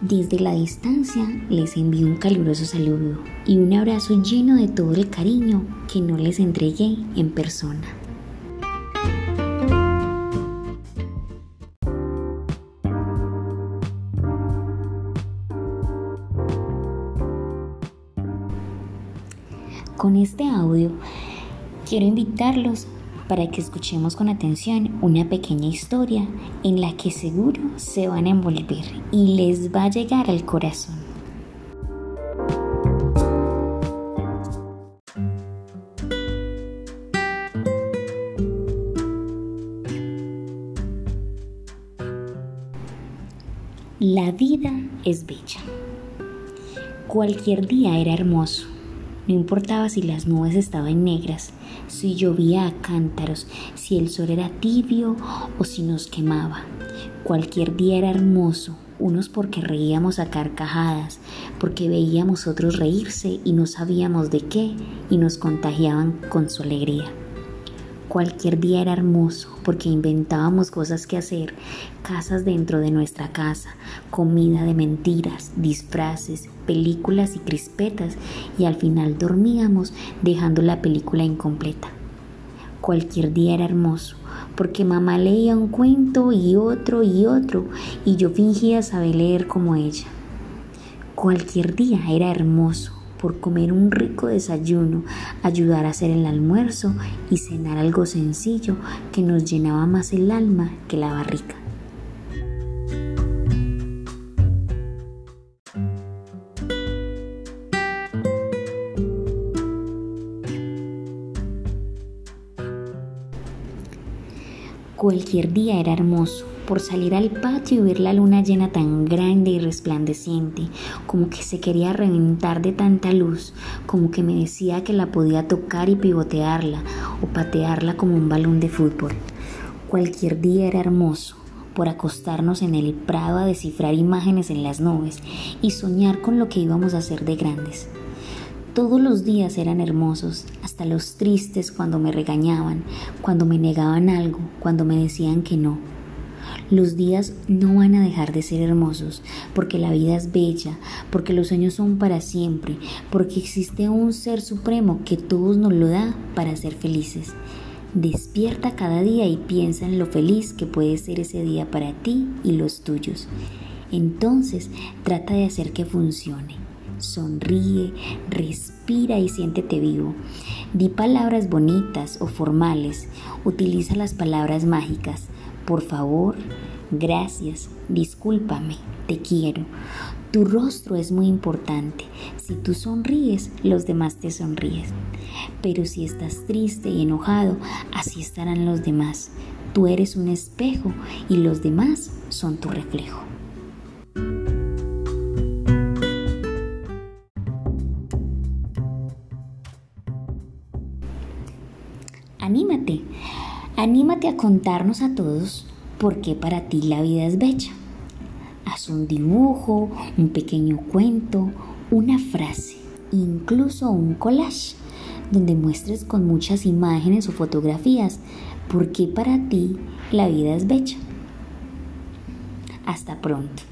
Desde la distancia les envío un caluroso saludo y un abrazo lleno de todo el cariño que no les entregué en persona. Con este audio quiero invitarlos para que escuchemos con atención una pequeña historia en la que seguro se van a envolver y les va a llegar al corazón. La vida es bella. Cualquier día era hermoso no importaba si las nubes estaban negras, si llovía a cántaros, si el sol era tibio o si nos quemaba. Cualquier día era hermoso, unos porque reíamos a carcajadas, porque veíamos otros reírse y no sabíamos de qué y nos contagiaban con su alegría. Cualquier día era hermoso porque inventábamos cosas que hacer, casas dentro de nuestra casa, comida de mentiras, disfraces, películas y crispetas y al final dormíamos dejando la película incompleta. Cualquier día era hermoso porque mamá leía un cuento y otro y otro y yo fingía saber leer como ella. Cualquier día era hermoso por comer un rico desayuno, ayudar a hacer el almuerzo y cenar algo sencillo que nos llenaba más el alma que la barriga. Cualquier día era hermoso por salir al patio y ver la luna llena tan grande y resplandeciente, como que se quería reventar de tanta luz, como que me decía que la podía tocar y pivotearla o patearla como un balón de fútbol. Cualquier día era hermoso por acostarnos en el prado a descifrar imágenes en las nubes y soñar con lo que íbamos a hacer de grandes. Todos los días eran hermosos, hasta los tristes cuando me regañaban, cuando me negaban algo, cuando me decían que no. Los días no van a dejar de ser hermosos, porque la vida es bella, porque los sueños son para siempre, porque existe un ser supremo que todos nos lo da para ser felices. Despierta cada día y piensa en lo feliz que puede ser ese día para ti y los tuyos. Entonces trata de hacer que funcione sonríe, respira y siéntete vivo. Di palabras bonitas o formales, utiliza las palabras mágicas. Por favor, gracias, discúlpame, te quiero. Tu rostro es muy importante. Si tú sonríes, los demás te sonríen. Pero si estás triste y enojado, así estarán los demás. Tú eres un espejo y los demás son tu reflejo. Anímate, anímate a contarnos a todos por qué para ti la vida es bella. Haz un dibujo, un pequeño cuento, una frase, incluso un collage, donde muestres con muchas imágenes o fotografías por qué para ti la vida es bella. Hasta pronto.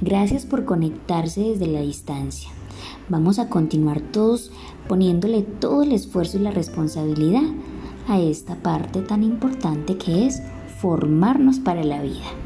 Gracias por conectarse desde la distancia. Vamos a continuar todos poniéndole todo el esfuerzo y la responsabilidad a esta parte tan importante que es formarnos para la vida.